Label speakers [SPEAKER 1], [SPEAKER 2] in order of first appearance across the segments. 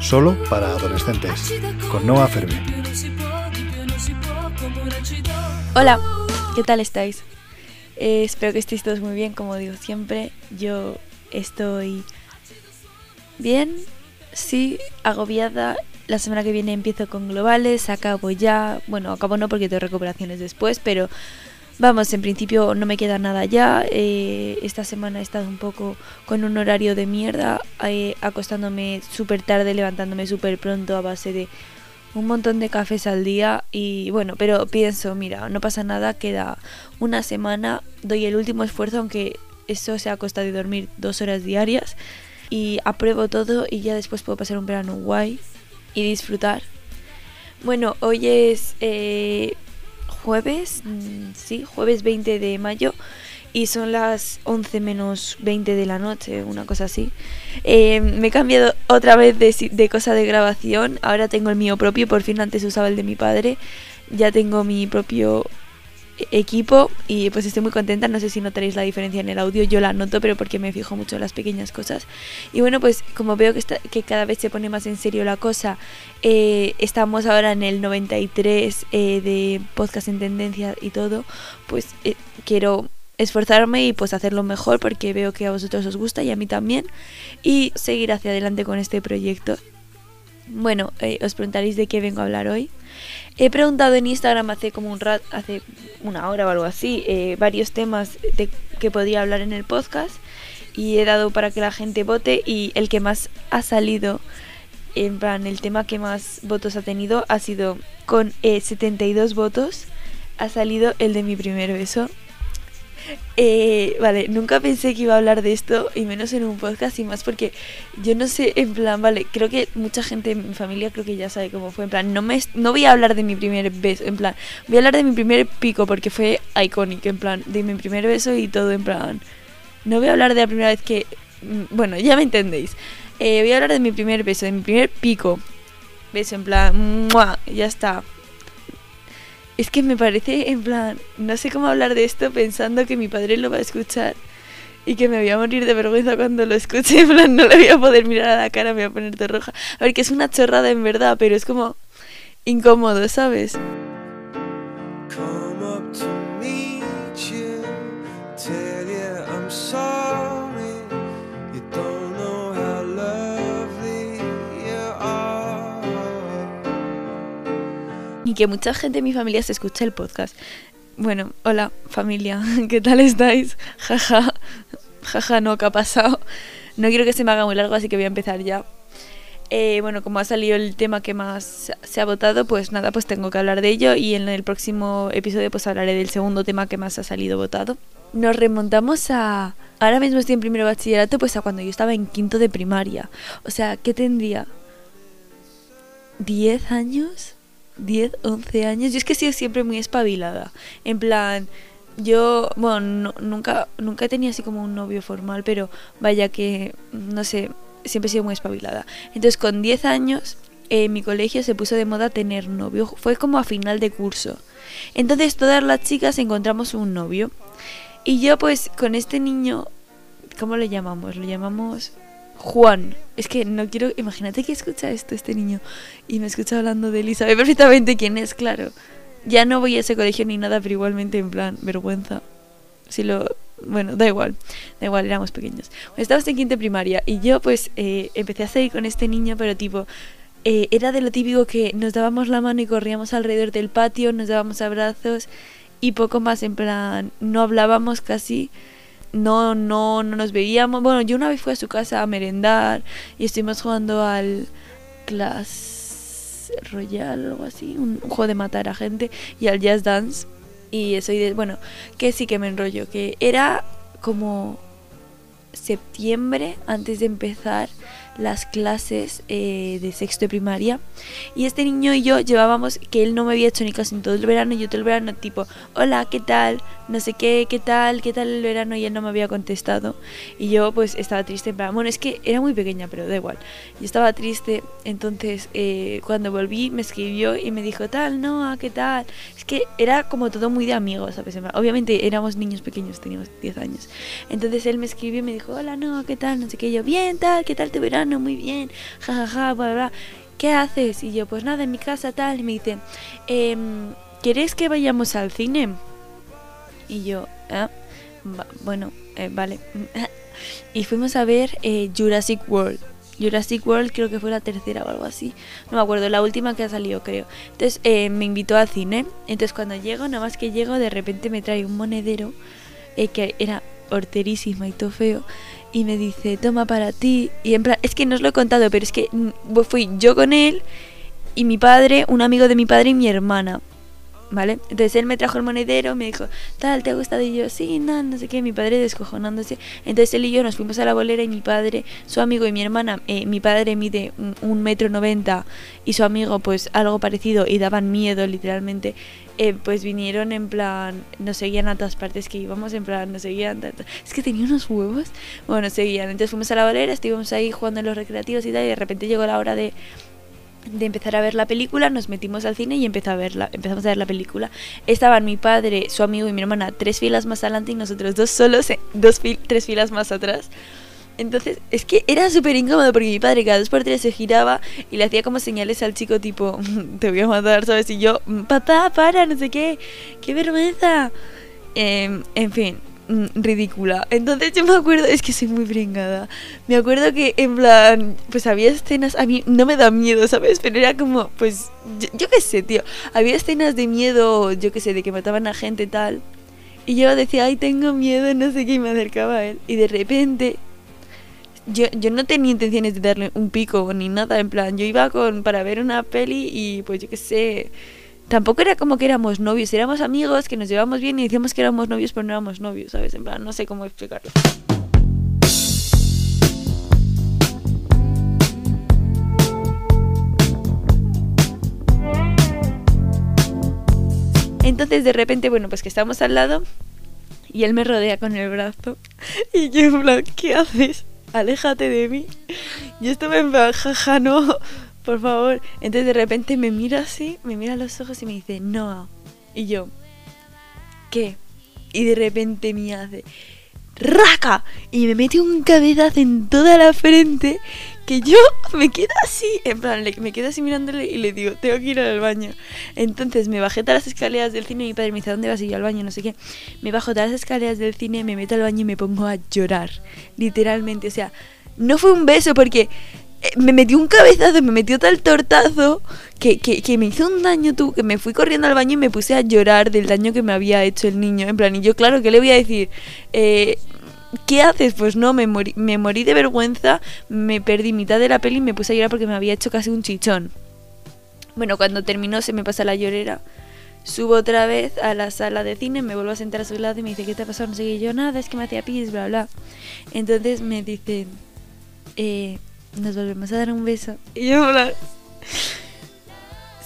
[SPEAKER 1] Solo para adolescentes, con Noah Fermi.
[SPEAKER 2] Hola, ¿qué tal estáis? Eh, espero que estéis todos muy bien, como digo siempre. Yo estoy bien, sí, agobiada. La semana que viene empiezo con globales, acabo ya. Bueno, acabo no porque tengo recuperaciones después, pero vamos, en principio no me queda nada ya. Eh, esta semana he estado un poco con un horario de mierda, eh, acostándome súper tarde, levantándome súper pronto a base de un montón de cafés al día y bueno, pero pienso, mira, no pasa nada, queda una semana, doy el último esfuerzo, aunque eso sea a costa de dormir dos horas diarias y apruebo todo y ya después puedo pasar un verano guay y disfrutar. Bueno, hoy es eh, jueves, mm, sí, jueves 20 de mayo y son las 11 menos 20 de la noche, una cosa así. Eh, me he cambiado otra vez de, de, cosa de grabación, ahora tengo el mío propio, por fin antes usaba el de mi padre, ya tengo mi propio equipo y pues estoy muy contenta, no sé si notaréis la diferencia en el audio, yo la noto pero porque me fijo mucho en las pequeñas cosas. Y bueno pues como veo que, cada vez se pone más en serio la cosa, eh, estamos ahora en el 93 eh, de podcast en tendencia y todo, pues eh, quiero esforzarme y pues hacerlo mejor porque veo que a vosotros os gusta y a mí también. Y seguir hacia adelante con este proyecto. Bueno, eh, os preguntaréis de qué vengo a hablar hoy. He preguntado en Instagram hace como un rato, hace una hora o algo así, eh, varios temas de que podría hablar en el podcast y he dado para que la gente vote y el que más ha salido, en plan, el tema que más votos ha tenido ha sido con 72 eh, votos, ha salido el de mi primer beso eh, vale, nunca pensé que iba a hablar de esto y menos en un podcast y más porque yo no sé, en plan, vale, creo que mucha gente en mi familia creo que ya sabe cómo fue, en plan, no me no voy a hablar de mi primer beso, en plan, voy a hablar de mi primer pico porque fue icónico, en plan, de mi primer beso y todo, en plan, no voy a hablar de la primera vez que, mm, bueno, ya me entendéis, eh, voy a hablar de mi primer beso, de mi primer pico, beso, en plan, ya está, es que me parece, en plan, no sé cómo hablar de esto pensando que mi padre lo va a escuchar y que me voy a morir de vergüenza cuando lo escuche. En plan, no le voy a poder mirar a la cara, me voy a poner de roja. A ver, que es una chorrada en verdad, pero es como incómodo, ¿sabes? Que mucha gente de mi familia se escucha el podcast. Bueno, hola familia, ¿qué tal estáis? Jaja, jaja, no, ¿qué ha pasado? No quiero que se me haga muy largo, así que voy a empezar ya. Eh, bueno, como ha salido el tema que más se ha votado, pues nada, pues tengo que hablar de ello y en el próximo episodio pues hablaré del segundo tema que más ha salido votado. Nos remontamos a... Ahora mismo estoy en primero bachillerato, pues a cuando yo estaba en quinto de primaria. O sea, ¿qué tendría? ¿10 años? 10, 11 años. Yo es que he sido siempre muy espabilada. En plan, yo, bueno, nunca, nunca tenido así como un novio formal, pero vaya que, no sé, siempre he sido muy espabilada. Entonces, con 10 años, en mi colegio se puso de moda tener novio. Fue como a final de curso. Entonces, todas las chicas encontramos un novio. Y yo, pues, con este niño, ¿cómo le llamamos? Lo llamamos Juan. Es que no quiero. Imagínate que escucha esto este niño y me escucha hablando de él sabe perfectamente quién es, claro. Ya no voy a ese colegio ni nada, pero igualmente en plan, vergüenza. Si lo. Bueno, da igual, da igual, éramos pequeños. estábamos en quinta primaria y yo, pues, eh, empecé a salir con este niño, pero tipo. Eh, era de lo típico que nos dábamos la mano y corríamos alrededor del patio, nos dábamos abrazos y poco más, en plan, no hablábamos casi no, no, no nos veíamos. Bueno, yo una vez fui a su casa a merendar y estuvimos jugando al Clash Royale o algo así, un, juego de matar a gente y al Jazz Dance. Y eso, y de, bueno, que sí que me enrollo, que era como septiembre antes de empezar las clases eh, de sexto de primaria. Y este niño y yo llevábamos que él no me había hecho ni caso en todo el verano. Y yo todo el verano, tipo, hola, ¿qué tal? No sé qué, ¿qué tal? ¿Qué tal el verano? Y él no me había contestado. Y yo, pues, estaba triste. En plan, bueno, es que era muy pequeña, pero da igual. Yo estaba triste. Entonces, eh, cuando volví, me escribió y me dijo, tal, no, ¿qué tal? Es que era como todo muy de amigos, ¿sabes? Obviamente éramos niños pequeños, teníamos 10 años. Entonces él me escribió y me dijo, hola, no, ¿qué tal? No sé qué. yo, bien, tal, ¿qué tal tu verano? Muy bien, jajaja, ja, ja, bla, bla. ¿Qué haces? Y yo, pues nada, en mi casa, tal. Y me dice, em, ¿quieres que vayamos al cine? Y yo, ah, bueno, eh, vale. y fuimos a ver eh, Jurassic World. Jurassic World creo que fue la tercera o algo así. No me acuerdo, la última que ha salido creo. Entonces eh, me invitó al cine. Entonces cuando llego, nada más que llego, de repente me trae un monedero eh, que era horterísima y todo feo. Y me dice, toma para ti. Y en plan, es que no os lo he contado, pero es que mm, fui yo con él y mi padre, un amigo de mi padre y mi hermana. ¿vale? Entonces él me trajo el monedero, me dijo, tal, ¿te ha gustado? Y yo, sí, no, no sé qué, mi padre descojonándose. Entonces él y yo nos fuimos a la bolera y mi padre, su amigo y mi hermana, eh, mi padre mide un, metro noventa y su amigo pues algo parecido y daban miedo literalmente. Eh, pues vinieron en plan, nos seguían a todas partes que íbamos, en plan, nos seguían. Es que tenía unos huevos. Bueno, seguían. Entonces fuimos a la bolera, estuvimos ahí jugando en los recreativos y tal, y de repente llegó la hora de de empezar a ver la película, nos metimos al cine y empezó a verla, empezamos a ver la película. Estaban mi padre, su amigo y mi hermana tres filas más adelante y nosotros dos solos, eh, dos tres filas más atrás. Entonces, es que era súper incómodo porque mi padre cada dos por tres se giraba y le hacía como señales al chico tipo, te voy a matar, ¿sabes? Y yo, papá, para, no sé qué, qué vergüenza. Em, en fin, Mm, ridícula. Entonces yo me acuerdo, es que soy muy brincada. Me acuerdo que en plan, pues había escenas, a mí no me da miedo, ¿sabes? Pero era como, pues, yo, qué sé, tío. Había escenas de miedo, yo qué sé, de que mataban a gente tal. Y yo decía, ay, tengo miedo, no sé qué, y me acercaba a él. Y de repente, yo, yo no tenía intenciones de darle un pico ni nada, en plan, yo iba con para ver una peli y pues yo qué sé tampoco era como que éramos novios, éramos amigos que nos llevamos bien y decíamos que éramos novios, pero no éramos novios, ¿sabes? En plan, no sé cómo explicarlo. Entonces de repente, bueno, pues que estamos al lado y él me rodea con el brazo y yo en plan, ¿qué haces? Aléjate de mí. Y esto me en plan, jaja, no, por favor. Entonces de repente me mira así, me mira los ojos y me dice, no. Y yo, ¿qué? Y de repente me hace, ¡raca! Y me mete un cabezazo en toda la frente que yo me quedo así, en plan, me quedo así mirándole y le digo, tengo que ir al baño. Entonces me bajé todas las escaleras del cine y mi padre me dice, ¿dónde vas? Y yo al baño, no sé qué. Me bajo todas las escaleras del cine, me meto al baño y me pongo a llorar. Literalmente, o sea, no fue un beso porque eh, me metió un cabezazo, me metió tal tortazo que, que, me hizo un daño tú, que me fui corriendo al baño y me puse a llorar del daño que me había hecho el niño. En plan, y yo, claro, ¿qué le voy a decir? Eh, ¿Qué haces? Pues no, me morí, me morí de vergüenza, me perdí mitad de la peli y me puse a llorar porque me había hecho casi un chichón. Bueno, cuando terminó se me pasa la llorera. Subo otra vez a la sala de cine, me vuelvo a sentar a su lado y me dice, ¿qué te ha pasado? No sé qué. yo, nada, es que me hacía pis, bla, bla. Entonces me dice, eh, nos volvemos a dar un beso. Y yo, en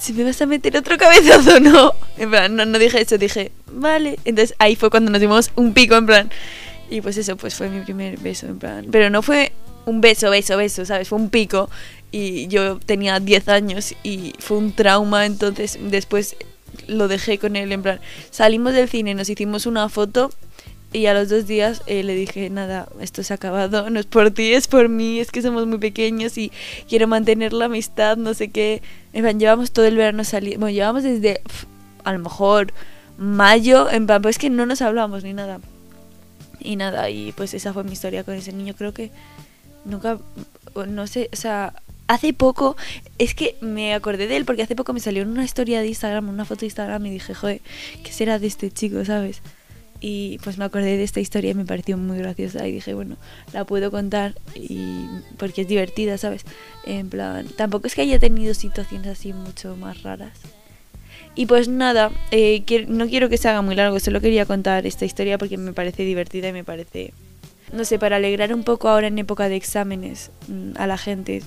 [SPEAKER 2] si me vas a meter otro cabezazo o no. En plan, no, no dije eso, dije, vale. Entonces ahí fue cuando nos dimos un pico, en plan. Y pues eso, pues fue mi primer beso, en plan. Pero no fue un beso, beso, beso, ¿sabes? Fue un pico. Y yo tenía 10 años y fue un trauma, entonces después lo dejé con él, en plan. Salimos del cine, nos hicimos una foto y a los dos días eh, le dije, nada, esto se ha acabado, no es por ti, es por mí, es que somos muy pequeños y quiero mantener la amistad, no sé qué. En plan, llevamos todo el verano saliendo, bueno, llevamos desde a lo mejor mayo, en plan, pues que no nos hablamos ni nada. Y nada, y pues esa fue mi historia con ese niño, creo que nunca, no sé, o sea, hace poco, es que me acordé de él porque hace poco me salió una historia de Instagram, una foto de Instagram y dije, joder, ¿qué será de este chico, sabes? y pues me acordé de esta historia y me pareció muy graciosa y dije, bueno, la puedo contar y porque es divertida, ¿sabes? En plan, tampoco es que haya tenido situaciones así mucho más raras. Y pues nada, eh, no quiero que se haga muy largo, solo quería contar esta historia porque me parece divertida y me parece no sé, para alegrar un poco ahora en época de exámenes mm, a la gente.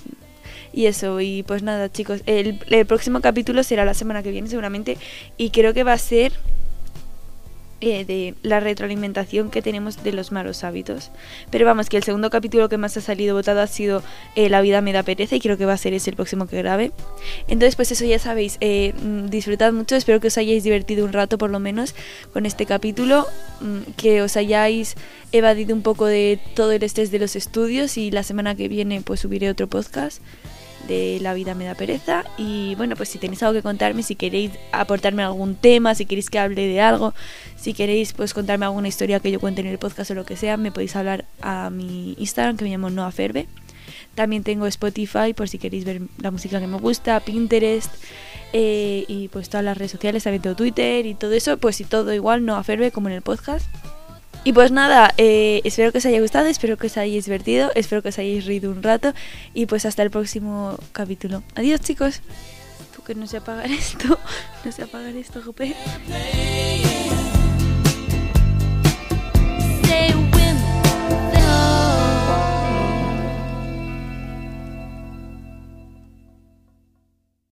[SPEAKER 2] Y eso, y pues nada chicos, el, el próximo capítulo será la semana que viene seguramente y creo que va a ser eh, de la retroalimentación que tenemos de los malos hábitos. Pero vamos, que el segundo capítulo que más ha salido votado ha sido eh, La vida me da pereza y creo que va a ser ese el próximo que grabe. Entonces, pues eso ya sabéis, eh, mm, disfrutad mucho, espero que os hayáis divertido un rato por lo menos con este capítulo, mm, que os hayáis evadido un poco de todo el estrés de los estudios y la semana que viene pues subiré otro podcast de La vida me da pereza. Y bueno, pues si tenéis algo que contarme, si queréis aportarme algún tema, si queréis que hable de algo, si queréis pues contarme alguna historia que yo cuente en el podcast o lo que sea, me podéis hablar a mi Instagram que me llamo Noaferbe. También tengo Spotify por si queréis ver la música que me gusta, Pinterest eh, y pues todas las redes sociales, también tengo Twitter y todo eso, pues si todo igual, Noaferbe como en el podcast. Y pues nada, eh, espero que os haya gustado, espero que os hayáis divertido, espero que os hayáis reído un rato y pues hasta el próximo capítulo. Adiós chicos. Tú que no sé apagar esto, no sé apagar esto, Jope.